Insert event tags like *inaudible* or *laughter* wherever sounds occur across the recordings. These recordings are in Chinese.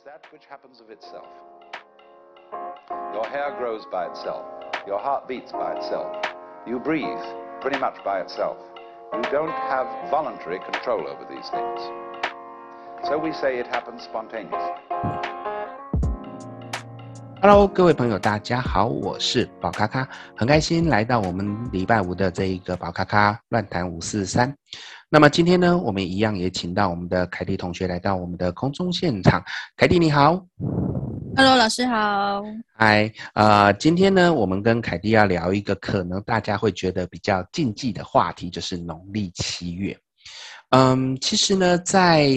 is that which happens of itself. Your hair grows by itself. Your heart beats by itself. You breathe pretty much by itself. You don't have voluntary control over these things. So we say it happens spontaneously. Hello，各位朋友，大家好，我是宝咖咖，很开心来到我们礼拜五的这一个宝咖咖乱谈五四三。 那么今天呢，我们一样也请到我们的凯蒂同学来到我们的空中现场。凯蒂你好，Hello，老师好。嗨，呃，今天呢，我们跟凯蒂要聊一个可能大家会觉得比较禁忌的话题，就是农历七月。嗯，其实呢，在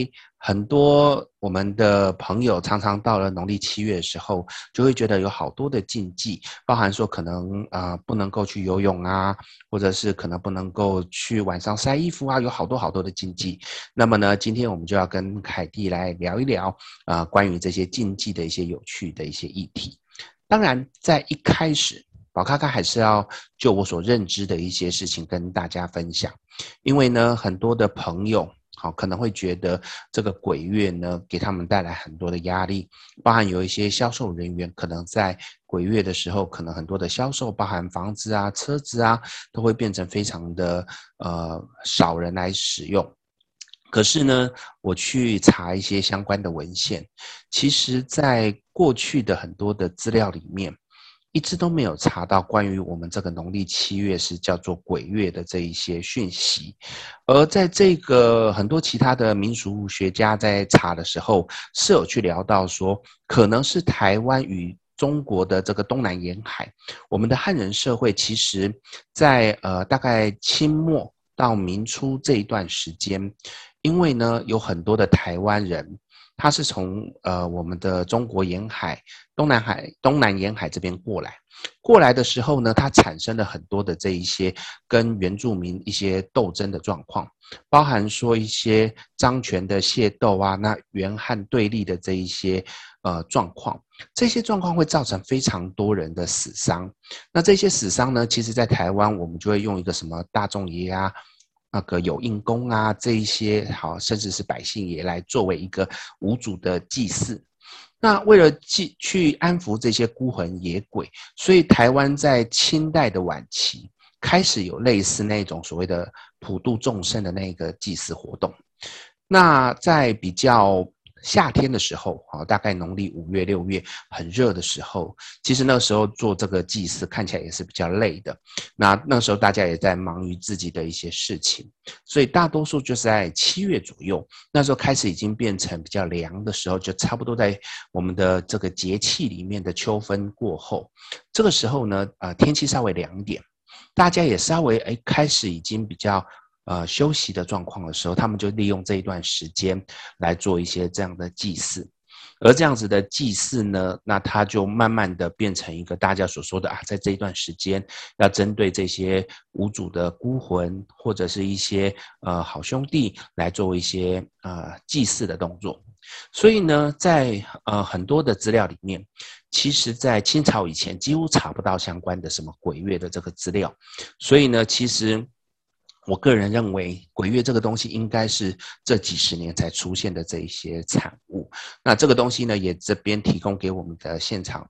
很多我们的朋友常常到了农历七月的时候，就会觉得有好多的禁忌，包含说可能啊、不能够去游泳啊，或者是可能不能够去晚上晒衣服啊，有好多好多的禁忌。那么呢，今天我们就要跟凯蒂来聊一聊啊、关于这些禁忌的一些有趣的一些议题。当然，在一开始，宝咖咖还是要就我所认知的一些事情跟大家分享，因为呢，很多的朋友。好，可能会觉得这个鬼月呢，给他们带来很多的压力，包含有一些销售人员可能在鬼月的时候，可能很多的销售，包含房子啊、车子啊，都会变成非常的呃少人来使用。可是呢，我去查一些相关的文献，其实在过去的很多的资料里面。一直都没有查到关于我们这个农历七月是叫做鬼月的这一些讯息，而在这个很多其他的民俗学家在查的时候，是有去聊到说，可能是台湾与中国的这个东南沿海，我们的汉人社会其实在呃大概清末到明初这一段时间，因为呢有很多的台湾人。他是从呃我们的中国沿海、东南海、东南沿海这边过来，过来的时候呢，他产生了很多的这一些跟原住民一些斗争的状况，包含说一些漳泉的械斗啊，那原汉对立的这一些呃状况，这些状况会造成非常多人的死伤。那这些死伤呢，其实在台湾我们就会用一个什么大众爷啊。那个有应公啊，这一些好，甚至是百姓也来作为一个无主的祭祀。那为了祭去安抚这些孤魂野鬼，所以台湾在清代的晚期开始有类似那种所谓的普度众生的那个祭祀活动。那在比较。夏天的时候，啊，大概农历五月、六月很热的时候，其实那个时候做这个祭祀看起来也是比较累的。那那时候大家也在忙于自己的一些事情，所以大多数就是在七月左右，那时候开始已经变成比较凉的时候，就差不多在我们的这个节气里面的秋分过后，这个时候呢，呃，天气稍微凉一点，大家也稍微哎开始已经比较。呃，休息的状况的时候，他们就利用这一段时间来做一些这样的祭祀，而这样子的祭祀呢，那它就慢慢的变成一个大家所说的啊，在这一段时间要针对这些无主的孤魂或者是一些呃好兄弟来做一些呃祭祀的动作。所以呢，在呃很多的资料里面，其实在清朝以前几乎查不到相关的什么鬼月的这个资料，所以呢，其实。我个人认为，鬼月这个东西应该是这几十年才出现的这一些产物。那这个东西呢，也这边提供给我们的现场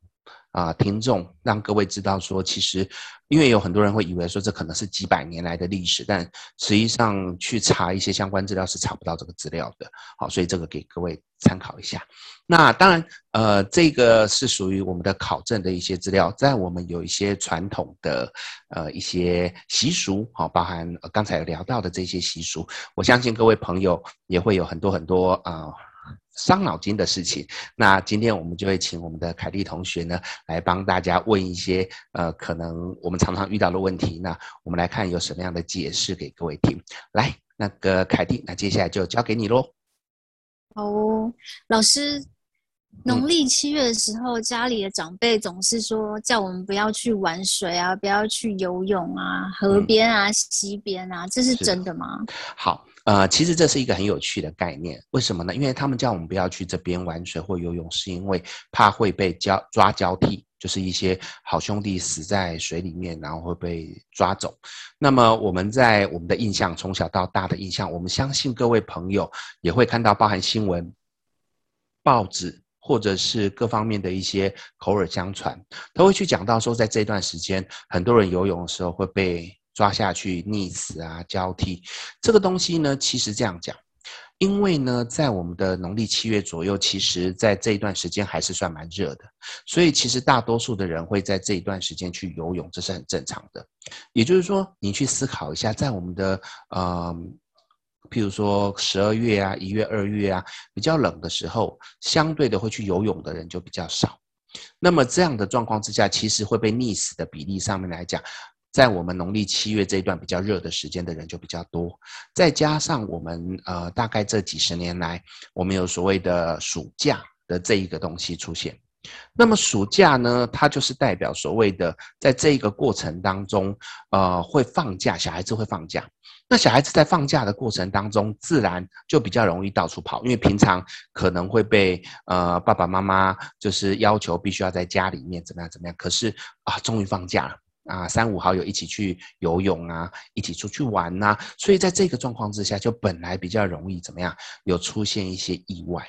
啊听众，让各位知道说，其实因为有很多人会以为说这可能是几百年来的历史，但实际上去查一些相关资料是查不到这个资料的。好，所以这个给各位参考一下。那当然，呃，这个是属于我们的考证的一些资料，在我们有一些传统的呃一些习俗，好，包含刚才有聊到的这些习俗，我相信各位朋友也会有很多很多啊伤脑筋的事情。那今天我们就会请我们的凯蒂同学呢，来帮大家问一些呃可能我们常常遇到的问题。那我们来看有什么样的解释给各位听。来，那个凯蒂，那接下来就交给你喽。好哦，老师。农历七月的时候，家里的长辈总是说叫我们不要去玩水啊，不要去游泳啊，河边啊、溪边啊，这是真的吗？好，呃，其实这是一个很有趣的概念。为什么呢？因为他们叫我们不要去这边玩水或游泳，是因为怕会被交抓交替，就是一些好兄弟死在水里面，然后会被抓走。那么我们在我们的印象，从小到大的印象，我们相信各位朋友也会看到，包含新闻、报纸。或者是各方面的一些口耳相传，都会去讲到说，在这段时间，很多人游泳的时候会被抓下去溺死啊、交替。这个东西呢，其实这样讲，因为呢，在我们的农历七月左右，其实在这一段时间还是算蛮热的，所以其实大多数的人会在这一段时间去游泳，这是很正常的。也就是说，你去思考一下，在我们的呃。譬如说十二月啊，一月、二月啊，比较冷的时候，相对的会去游泳的人就比较少。那么这样的状况之下，其实会被溺死的比例上面来讲，在我们农历七月这一段比较热的时间的人就比较多。再加上我们呃，大概这几十年来，我们有所谓的暑假的这一个东西出现。那么暑假呢，它就是代表所谓的在这一个过程当中，呃，会放假，小孩子会放假。那小孩子在放假的过程当中，自然就比较容易到处跑，因为平常可能会被呃爸爸妈妈就是要求必须要在家里面怎么样怎么样。可是啊，终于放假了啊，三五好友一起去游泳啊，一起出去玩呐、所以在这个状况之下，就本来比较容易怎么样，有出现一些意外。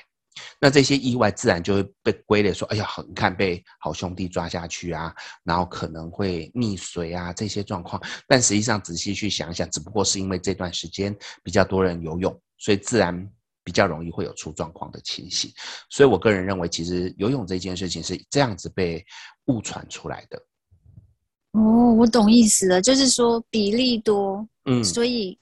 那这些意外自然就会被归类说，哎呀，你看被好兄弟抓下去啊，然后可能会溺水啊这些状况。但实际上仔细去想想，只不过是因为这段时间比较多人游泳，所以自然比较容易会有出状况的情形。所以我个人认为，其实游泳这件事情是这样子被误传出来的。哦，我懂意思了，就是说比例多，嗯，所以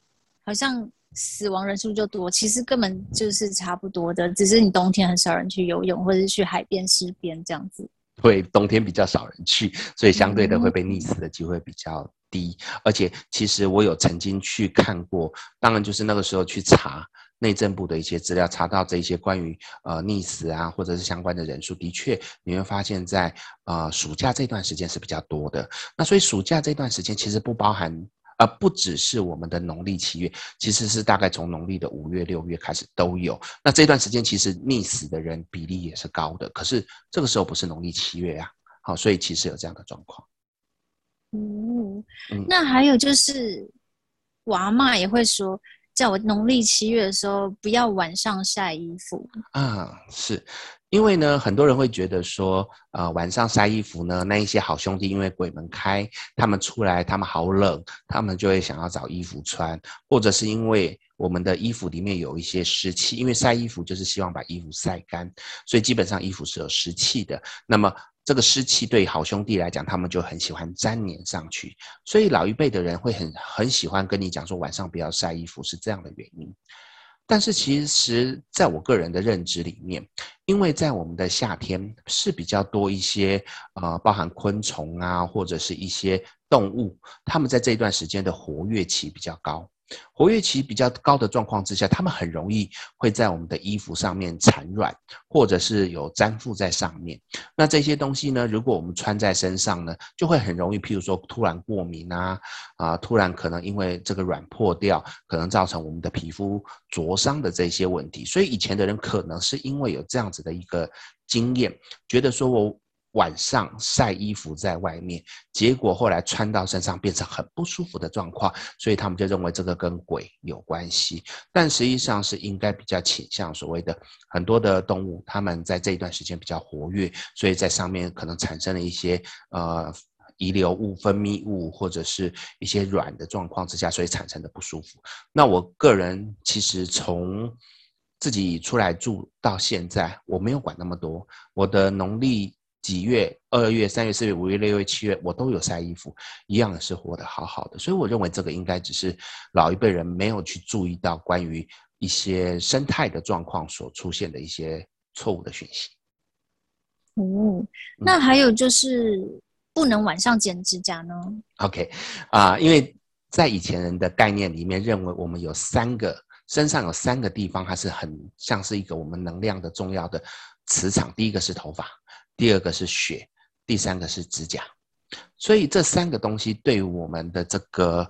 好像。死亡人数就多，其实根本就是差不多的，只是你冬天很少人去游泳，或者是去海边、溪边这样子。对，冬天比较少人去，所以相对的会被溺死的机会比较低。嗯、而且，其实我有曾经去看过，当然就是那个时候去查内政部的一些资料，查到这一些关于呃溺死啊，或者是相关的人数，的确你会发现在呃暑假这段时间是比较多的。那所以暑假这段时间其实不包含。而不只是我们的农历七月，其实是大概从农历的五月、六月开始都有。那这段时间其实溺死的人比例也是高的，可是这个时候不是农历七月啊，好，所以其实有这样的状况。嗯，那还有就是，我阿嬷也会说，叫我农历七月的时候不要晚上晒衣服啊，是。因为呢，很多人会觉得说，呃，晚上晒衣服呢，那一些好兄弟因为鬼门开，他们出来，他们好冷，他们就会想要找衣服穿，或者是因为我们的衣服里面有一些湿气，因为晒衣服就是希望把衣服晒干，所以基本上衣服是有湿气的。那么这个湿气对好兄弟来讲，他们就很喜欢粘黏上去，所以老一辈的人会很很喜欢跟你讲说，晚上不要晒衣服，是这样的原因。但是其实，在我个人的认知里面，因为在我们的夏天是比较多一些，呃，包含昆虫啊，或者是一些动物，它们在这段时间的活跃期比较高。活跃期比较高的状况之下，它们很容易会在我们的衣服上面产卵，或者是有粘附在上面。那这些东西呢，如果我们穿在身上呢，就会很容易，譬如说突然过敏啊，啊，突然可能因为这个卵破掉，可能造成我们的皮肤灼伤的这些问题。所以以前的人可能是因为有这样子的一个经验，觉得说我。晚上晒衣服在外面，结果后来穿到身上变成很不舒服的状况，所以他们就认为这个跟鬼有关系。但实际上是应该比较倾向所谓的很多的动物，他们在这一段时间比较活跃，所以在上面可能产生了一些呃遗留物、分泌物或者是一些软的状况之下，所以产生的不舒服。那我个人其实从自己出来住到现在，我没有管那么多，我的农历。几月？二月、三月、四月、五月、六月、七月，我都有晒衣服，一样是活得好好的。所以我认为这个应该只是老一辈人没有去注意到关于一些生态的状况所出现的一些错误的讯息。哦，那还有就是不能晚上剪指甲呢？嗯、OK，啊、呃，因为在以前人的概念里面，认为我们有三个身上有三个地方，它是很像是一个我们能量的重要的磁场。第一个是头发。第二个是血，第三个是指甲，所以这三个东西对于我们的这个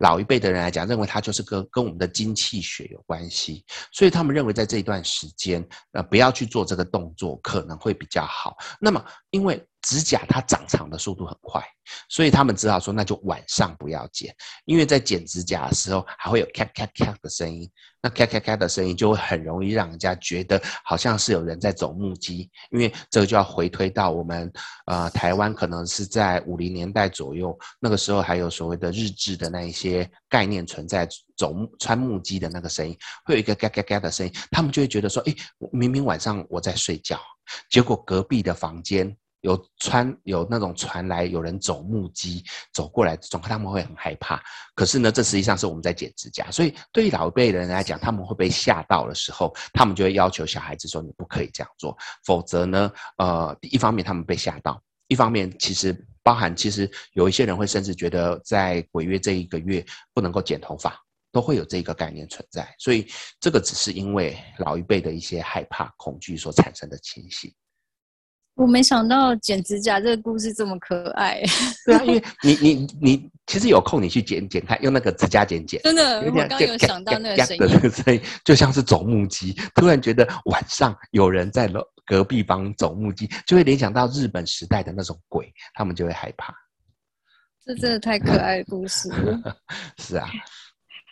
老一辈的人来讲，认为它就是跟跟我们的精气血有关系，所以他们认为在这一段时间，呃，不要去做这个动作可能会比较好。那么，因为指甲它长长的速度很快，所以他们只好说那就晚上不要剪，因为在剪指甲的时候还会有咔咔咔的声音，那咔咔咔的声音就会很容易让人家觉得好像是有人在走木屐，因为这个就要回推到我们呃台湾可能是在五零年代左右，那个时候还有所谓的日制的那一些概念存在，走穿木屐的那个声音会有一个咔咔咔的声音，他们就会觉得说，诶，明明晚上我在睡觉，结果隔壁的房间。有传有那种传来有人走木屐走过来总，他们会很害怕。可是呢，这实际上是我们在剪指甲，所以对于老一辈的人来讲，他们会被吓到的时候，他们就会要求小孩子说：“你不可以这样做，否则呢，呃，一方面他们被吓到，一方面其实包含其实有一些人会甚至觉得在鬼月这一个月不能够剪头发，都会有这个概念存在。所以这个只是因为老一辈的一些害怕恐惧所产生的情形。我没想到剪指甲这个故事这么可爱。*laughs* 对啊，因为你你你其实有空你去剪剪看，用那个指甲剪剪，真的，我刚刚有想到那个声音，那个声音就像是走木屐。突然觉得晚上有人在楼隔壁帮走木屐，就会联想到日本时代的那种鬼，他们就会害怕。这真的太可爱的故事了。*laughs* 是啊。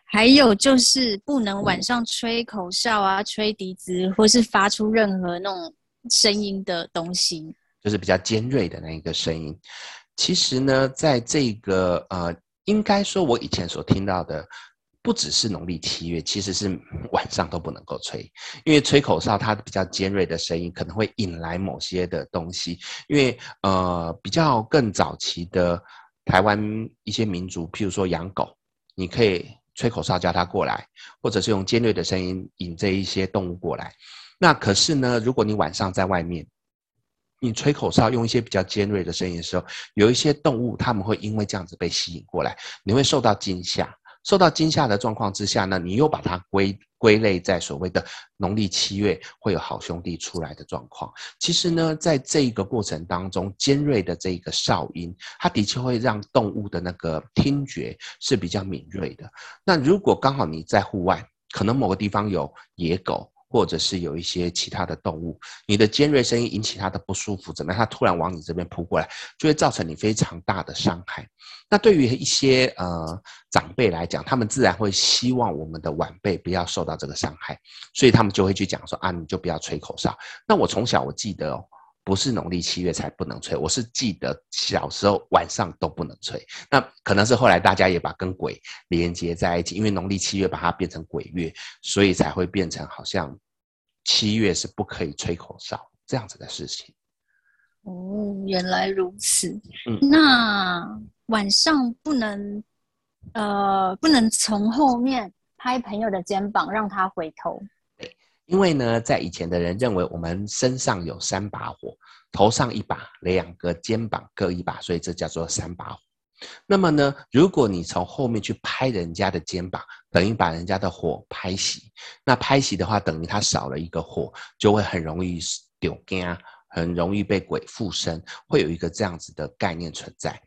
还有就是不能晚上吹口哨啊，吹笛子，或是发出任何那种。声音的东西，就是比较尖锐的那一个声音。其实呢，在这个呃，应该说，我以前所听到的，不只是农历七月，其实是 *laughs* 晚上都不能够吹，因为吹口哨它比较尖锐的声音，可能会引来某些的东西。因为呃，比较更早期的台湾一些民族，譬如说养狗，你可以吹口哨叫它过来，或者是用尖锐的声音引这一些动物过来。那可是呢，如果你晚上在外面，你吹口哨，用一些比较尖锐的声音的时候，有一些动物他们会因为这样子被吸引过来，你会受到惊吓。受到惊吓的状况之下呢，你又把它归归类在所谓的农历七月会有好兄弟出来的状况。其实呢，在这一个过程当中，尖锐的这个哨音，它的确会让动物的那个听觉是比较敏锐的。那如果刚好你在户外，可能某个地方有野狗。或者是有一些其他的动物，你的尖锐声音引起它的不舒服，怎么样？它突然往你这边扑过来，就会造成你非常大的伤害。那对于一些呃长辈来讲，他们自然会希望我们的晚辈不要受到这个伤害，所以他们就会去讲说啊，你就不要吹口哨。那我从小我记得哦。不是农历七月才不能吹，我是记得小时候晚上都不能吹。那可能是后来大家也把跟鬼连接在一起，因为农历七月把它变成鬼月，所以才会变成好像七月是不可以吹口哨这样子的事情。哦，原来如此。嗯，那晚上不能，呃，不能从后面拍朋友的肩膀让他回头。因为呢，在以前的人认为我们身上有三把火，头上一把，两个肩膀各一把，所以这叫做三把火。那么呢，如果你从后面去拍人家的肩膀，等于把人家的火拍熄。那拍熄的话，等于他少了一个火，就会很容易丢，很容易被鬼附身，会有一个这样子的概念存在。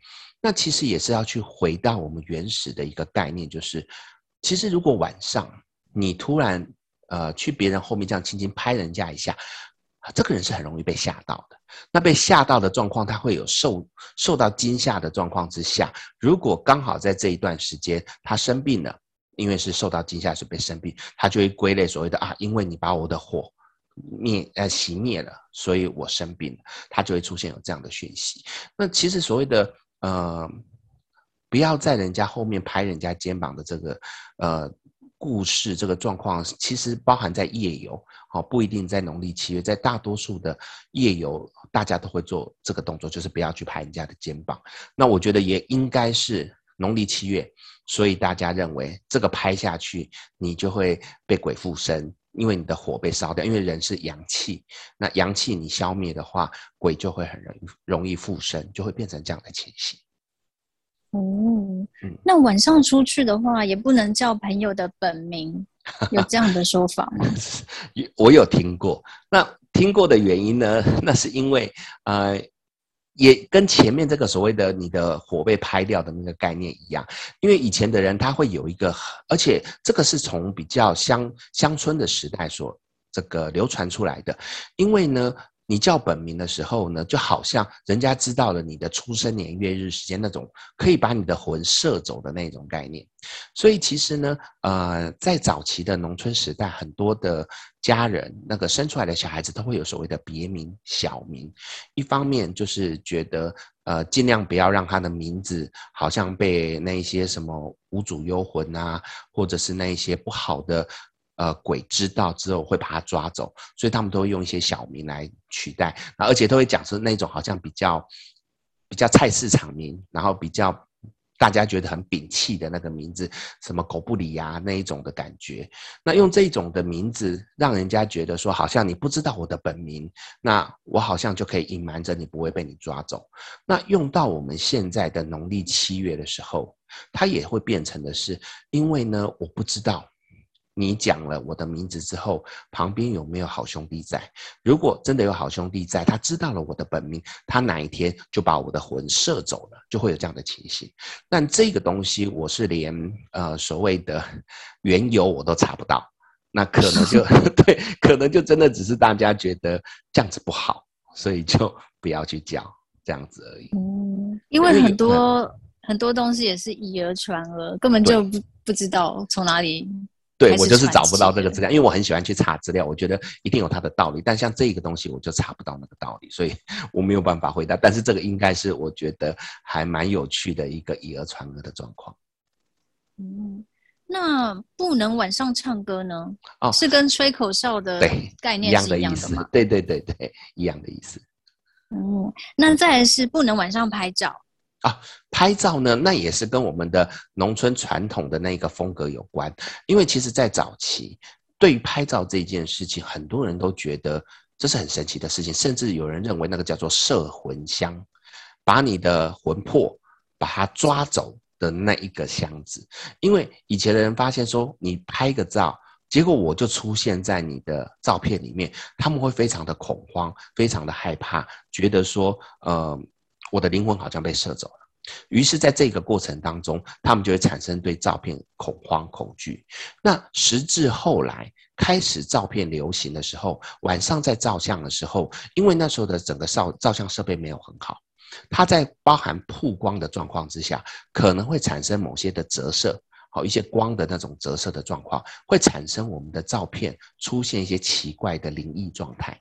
那其实也是要去回到我们原始的一个概念，就是其实如果晚上你突然。呃，去别人后面这样轻轻拍人家一下，这个人是很容易被吓到的。那被吓到的状况，他会有受受到惊吓的状况之下，如果刚好在这一段时间他生病了，因为是受到惊吓是被生病，他就会归类所谓的啊，因为你把我的火灭呃熄灭了，所以我生病了，他就会出现有这样的讯息。那其实所谓的呃，不要在人家后面拍人家肩膀的这个呃。故事这个状况其实包含在夜游，好，不一定在农历七月，在大多数的夜游，大家都会做这个动作，就是不要去拍人家的肩膀。那我觉得也应该是农历七月，所以大家认为这个拍下去，你就会被鬼附身，因为你的火被烧掉，因为人是阳气，那阳气你消灭的话，鬼就会很容易容易附身，就会变成这样的情形。哦，那晚上出去的话，也不能叫朋友的本名，有这样的说法吗？*laughs* 我有听过，那听过的原因呢？*laughs* 那是因为呃，也跟前面这个所谓的你的火被拍掉的那个概念一样，因为以前的人他会有一个，而且这个是从比较乡乡村的时代所这个流传出来的，因为呢。你叫本名的时候呢，就好像人家知道了你的出生年月日时间那种可以把你的魂摄走的那种概念。所以其实呢，呃，在早期的农村时代，很多的家人那个生出来的小孩子都会有所谓的别名、小名。一方面就是觉得，呃，尽量不要让他的名字好像被那一些什么无主幽魂啊，或者是那一些不好的。呃，鬼知道之后会把他抓走，所以他们都会用一些小名来取代，而且都会讲是那种好像比较比较菜市场名，然后比较大家觉得很摒弃的那个名字，什么狗不理呀那一种的感觉。那用这种的名字，让人家觉得说好像你不知道我的本名，那我好像就可以隐瞒着你，不会被你抓走。那用到我们现在的农历七月的时候，它也会变成的是，因为呢，我不知道。你讲了我的名字之后，旁边有没有好兄弟在？如果真的有好兄弟在，他知道了我的本名，他哪一天就把我的魂射走了，就会有这样的情形。但这个东西我是连呃所谓的缘由我都查不到，那可能就 *laughs* 对，可能就真的只是大家觉得这样子不好，所以就不要去叫这样子而已。嗯，因为很多、嗯、很多东西也是以讹传讹，根本就不不知道从哪里。对，我就是找不到这个资料，因为我很喜欢去查资料，我觉得一定有它的道理。但像这个东西，我就查不到那个道理，所以 *laughs* 我没有办法回答。但是这个应该是我觉得还蛮有趣的一个以讹传讹的状况。嗯，那不能晚上唱歌呢？哦，是跟吹口哨的概念是一样的意思。对对对对，一样的意思。嗯，那再来是不能晚上拍照。啊，拍照呢，那也是跟我们的农村传统的那个风格有关。因为其实，在早期，对于拍照这件事情，很多人都觉得这是很神奇的事情，甚至有人认为那个叫做摄魂香，把你的魂魄把它抓走的那一个箱子。因为以前的人发现说，你拍个照，结果我就出现在你的照片里面，他们会非常的恐慌，非常的害怕，觉得说，呃。我的灵魂好像被射走了，于是，在这个过程当中，他们就会产生对照片恐慌、恐惧。那时至后来，开始照片流行的时候，晚上在照相的时候，因为那时候的整个照照相设备没有很好，它在包含曝光的状况之下，可能会产生某些的折射。好，一些光的那种折射的状况，会产生我们的照片出现一些奇怪的灵异状态。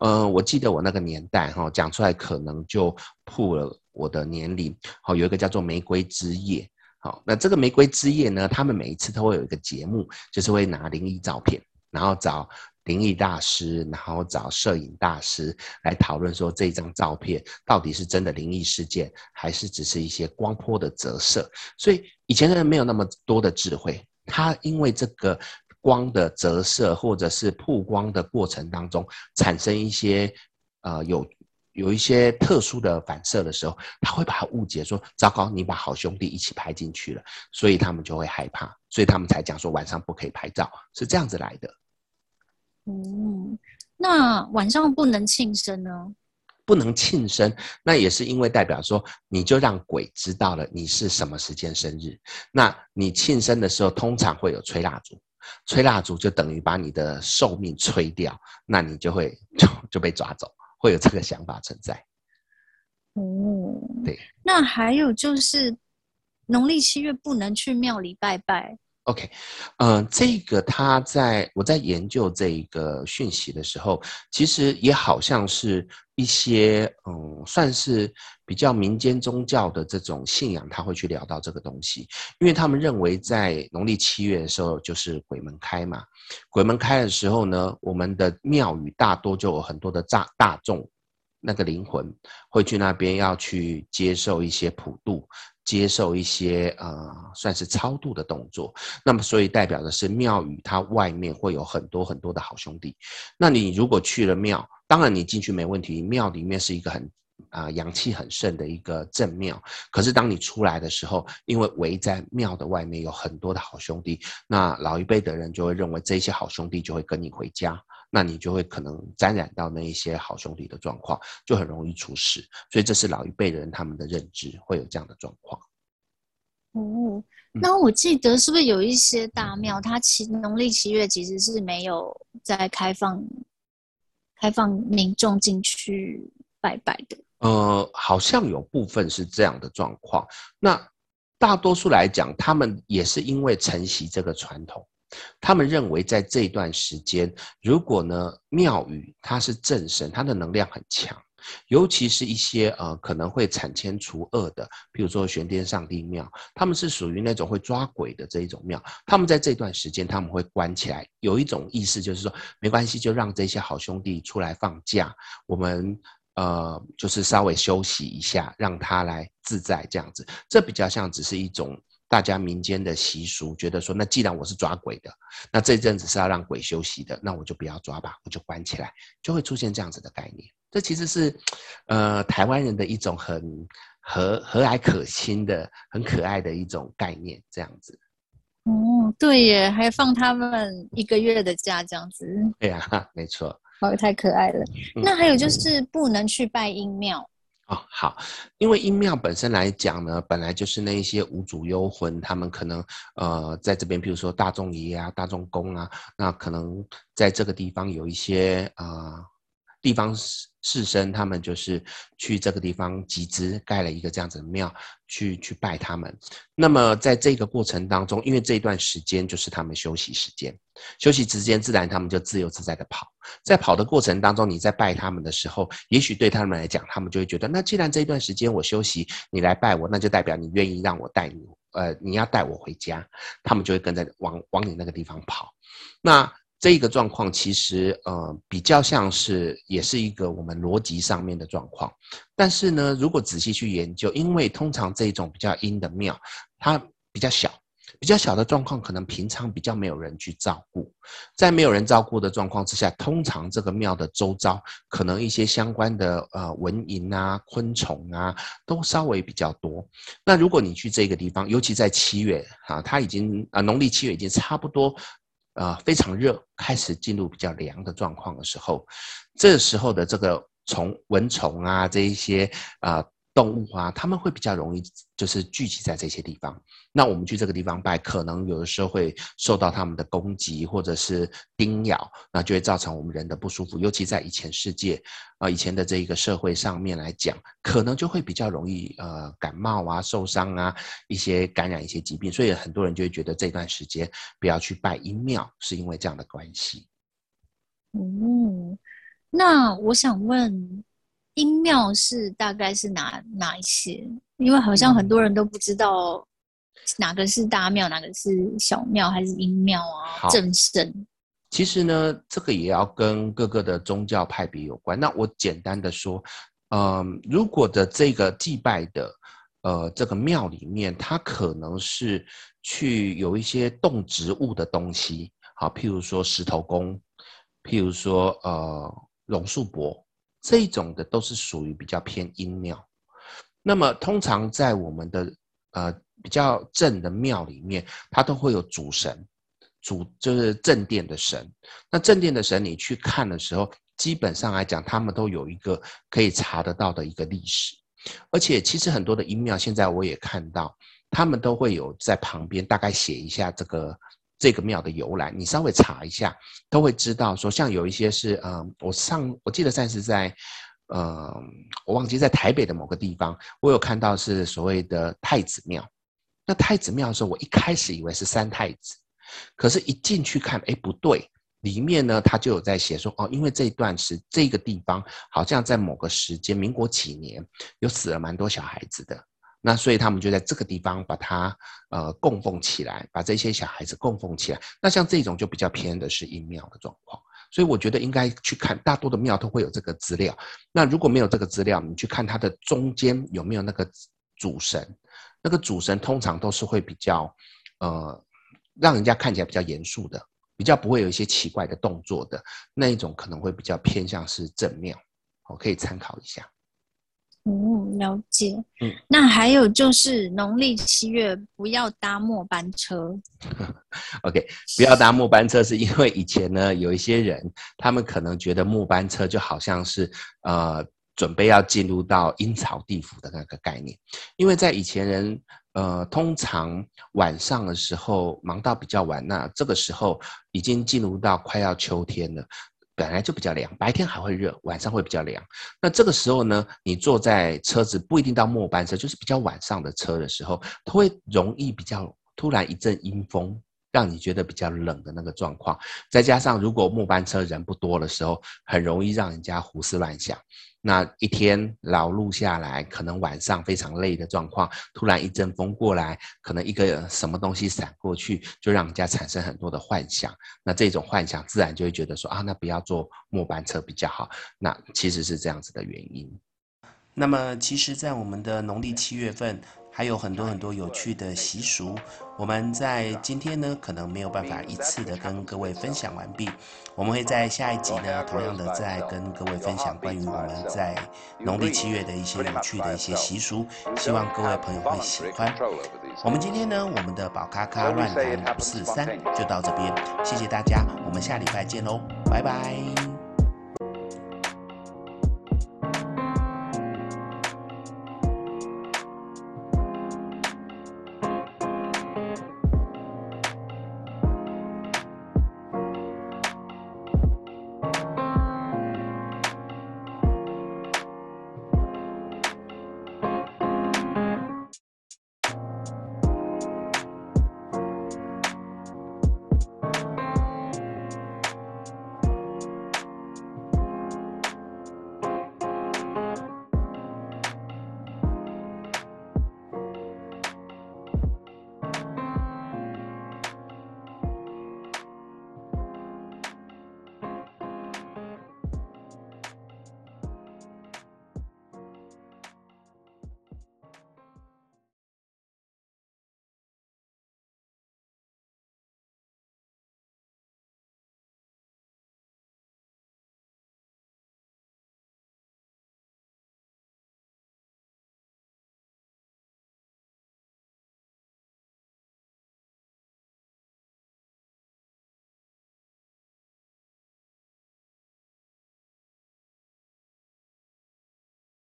呃，我记得我那个年代哈，讲出来可能就破了我的年龄。好，有一个叫做《玫瑰之夜》。好，那这个《玫瑰之夜》呢，他们每一次都会有一个节目，就是会拿灵异照片，然后找。灵异大师，然后找摄影大师来讨论说，这张照片到底是真的灵异事件，还是只是一些光波的折射？所以以前的人没有那么多的智慧，他因为这个光的折射或者是曝光的过程当中产生一些呃有有一些特殊的反射的时候，他会把它误解说，糟糕，你把好兄弟一起拍进去了，所以他们就会害怕，所以他们才讲说晚上不可以拍照，是这样子来的。嗯，那晚上不能庆生呢？不能庆生，那也是因为代表说，你就让鬼知道了你是什么时间生日。那你庆生的时候，通常会有吹蜡烛，吹蜡烛就等于把你的寿命吹掉，那你就会就 *laughs* 就被抓走，会有这个想法存在。哦，对。那还有就是，农历七月不能去庙里拜拜。OK，嗯、呃，这个他在我在研究这个讯息的时候，其实也好像是一些嗯，算是比较民间宗教的这种信仰，他会去聊到这个东西，因为他们认为在农历七月的时候就是鬼门开嘛，鬼门开的时候呢，我们的庙宇大多就有很多的大大众，那个灵魂会去那边要去接受一些普渡。接受一些呃，算是超度的动作，那么所以代表的是庙宇它外面会有很多很多的好兄弟。那你如果去了庙，当然你进去没问题，庙里面是一个很啊、呃、阳气很盛的一个正庙。可是当你出来的时候，因为围在庙的外面有很多的好兄弟，那老一辈的人就会认为这些好兄弟就会跟你回家。那你就会可能沾染到那一些好兄弟的状况，就很容易出事。所以这是老一辈人他们的认知，会有这样的状况。哦，那我记得是不是有一些大庙，它其农历七月其实是没有在开放开放民众进去拜拜的？呃，好像有部分是这样的状况。那大多数来讲，他们也是因为承袭这个传统，他们认为在这段时间，如果呢庙宇它是正神，它的能量很强。尤其是一些呃可能会铲迁除恶的，比如说玄天上帝庙，他们是属于那种会抓鬼的这一种庙。他们在这段时间他们会关起来，有一种意思就是说没关系，就让这些好兄弟出来放假，我们呃就是稍微休息一下，让他来自在这样子。这比较像只是一种大家民间的习俗，觉得说那既然我是抓鬼的，那这阵子是要让鬼休息的，那我就不要抓吧，我就关起来，就会出现这样子的概念。这其实是，呃，台湾人的一种很和和蔼可亲的、很可爱的一种概念，这样子。哦，对耶，还放他们一个月的假，这样子。对啊，*laughs* 没错。哦，太可爱了。嗯、那还有就是不能去拜阴庙。哦，好，因为阴庙本身来讲呢，本来就是那一些无主幽魂，他们可能呃在这边，比如说大众爷啊、大众公啊，那可能在这个地方有一些啊。呃地方士绅他们就是去这个地方集资盖了一个这样子的庙，去去拜他们。那么在这个过程当中，因为这一段时间就是他们休息时间，休息时间自然他们就自由自在的跑。在跑的过程当中，你在拜他们的时候，也许对他们来讲，他们就会觉得，那既然这一段时间我休息，你来拜我，那就代表你愿意让我带你，呃，你要带我回家，他们就会跟着往往你那个地方跑。那这个状况其实呃比较像是，也是一个我们逻辑上面的状况。但是呢，如果仔细去研究，因为通常这种比较阴的庙，它比较小，比较小的状况，可能平常比较没有人去照顾。在没有人照顾的状况之下，通常这个庙的周遭，可能一些相关的呃蚊蝇啊、昆虫啊，都稍微比较多。那如果你去这个地方，尤其在七月啊，它已经啊农历七月已经差不多。啊，非常热，开始进入比较凉的状况的时候，这时候的这个虫、蚊虫啊，这一些啊、动物啊，他们会比较容易就是聚集在这些地方。那我们去这个地方拜，可能有的时候会受到他们的攻击或者是叮咬，那就会造成我们人的不舒服。尤其在以前世界啊、以前的这一个社会上面来讲，可能就会比较容易呃感冒啊、受伤啊，一些感染一些疾病。所以很多人就会觉得这段时间不要去拜阴庙，是因为这样的关系。嗯，那我想问，阴庙是大概是哪哪一些？因为好像很多人都不知道。哪个是大庙，哪个是小庙，还是阴庙啊？正神。其实呢，这个也要跟各个的宗教派别有关。那我简单的说，嗯、呃，如果的这个祭拜的，呃，这个庙里面，它可能是去有一些动植物的东西，好，譬如说石头公，譬如说呃榕树伯，这种的都是属于比较偏阴庙。那么通常在我们的呃。比较正的庙里面，它都会有主神，主就是正殿的神。那正殿的神，你去看的时候，基本上来讲，他们都有一个可以查得到的一个历史。而且，其实很多的阴庙，现在我也看到，他们都会有在旁边大概写一下这个这个庙的由来。你稍微查一下，都会知道说，像有一些是，嗯，我上我记得上次在，嗯，我忘记在台北的某个地方，我有看到是所谓的太子庙。那太子庙的时候，我一开始以为是三太子，可是一进去看，哎，不对，里面呢，他就有在写说，哦，因为这一段是这个地方，好像在某个时间，民国几年，有死了蛮多小孩子的，那所以他们就在这个地方把它呃供奉起来，把这些小孩子供奉起来。那像这种就比较偏的是阴庙的状况，所以我觉得应该去看，大多的庙都会有这个资料。那如果没有这个资料，你去看它的中间有没有那个主神。那个主神通常都是会比较，呃，让人家看起来比较严肃的，比较不会有一些奇怪的动作的那一种，可能会比较偏向是正庙，我可以参考一下。嗯，了解。嗯，那还有就是农历七月不要搭末班车。*laughs* OK，不要搭末班车，是因为以前呢有一些人，他们可能觉得末班车就好像是呃。准备要进入到阴曹地府的那个概念，因为在以前人，呃，通常晚上的时候忙到比较晚，那这个时候已经进入到快要秋天了，本来就比较凉，白天还会热，晚上会比较凉。那这个时候呢，你坐在车子不一定到末班车，就是比较晚上的车的时候，它会容易比较突然一阵阴风，让你觉得比较冷的那个状况。再加上如果末班车人不多的时候，很容易让人家胡思乱想。那一天劳碌下来，可能晚上非常累的状况，突然一阵风过来，可能一个什么东西闪过去，就让人家产生很多的幻想。那这种幻想自然就会觉得说啊，那不要坐末班车比较好。那其实是这样子的原因。那么，其实，在我们的农历七月份。还有很多很多有趣的习俗，我们在今天呢，可能没有办法一次的跟各位分享完毕。我们会在下一集呢，同样的再跟各位分享关于我们在农历七月的一些有趣的一些习俗，希望各位朋友会喜欢。我们今天呢，我们的宝咖咖乱谈五四三就到这边，谢谢大家，我们下礼拜见喽，拜拜。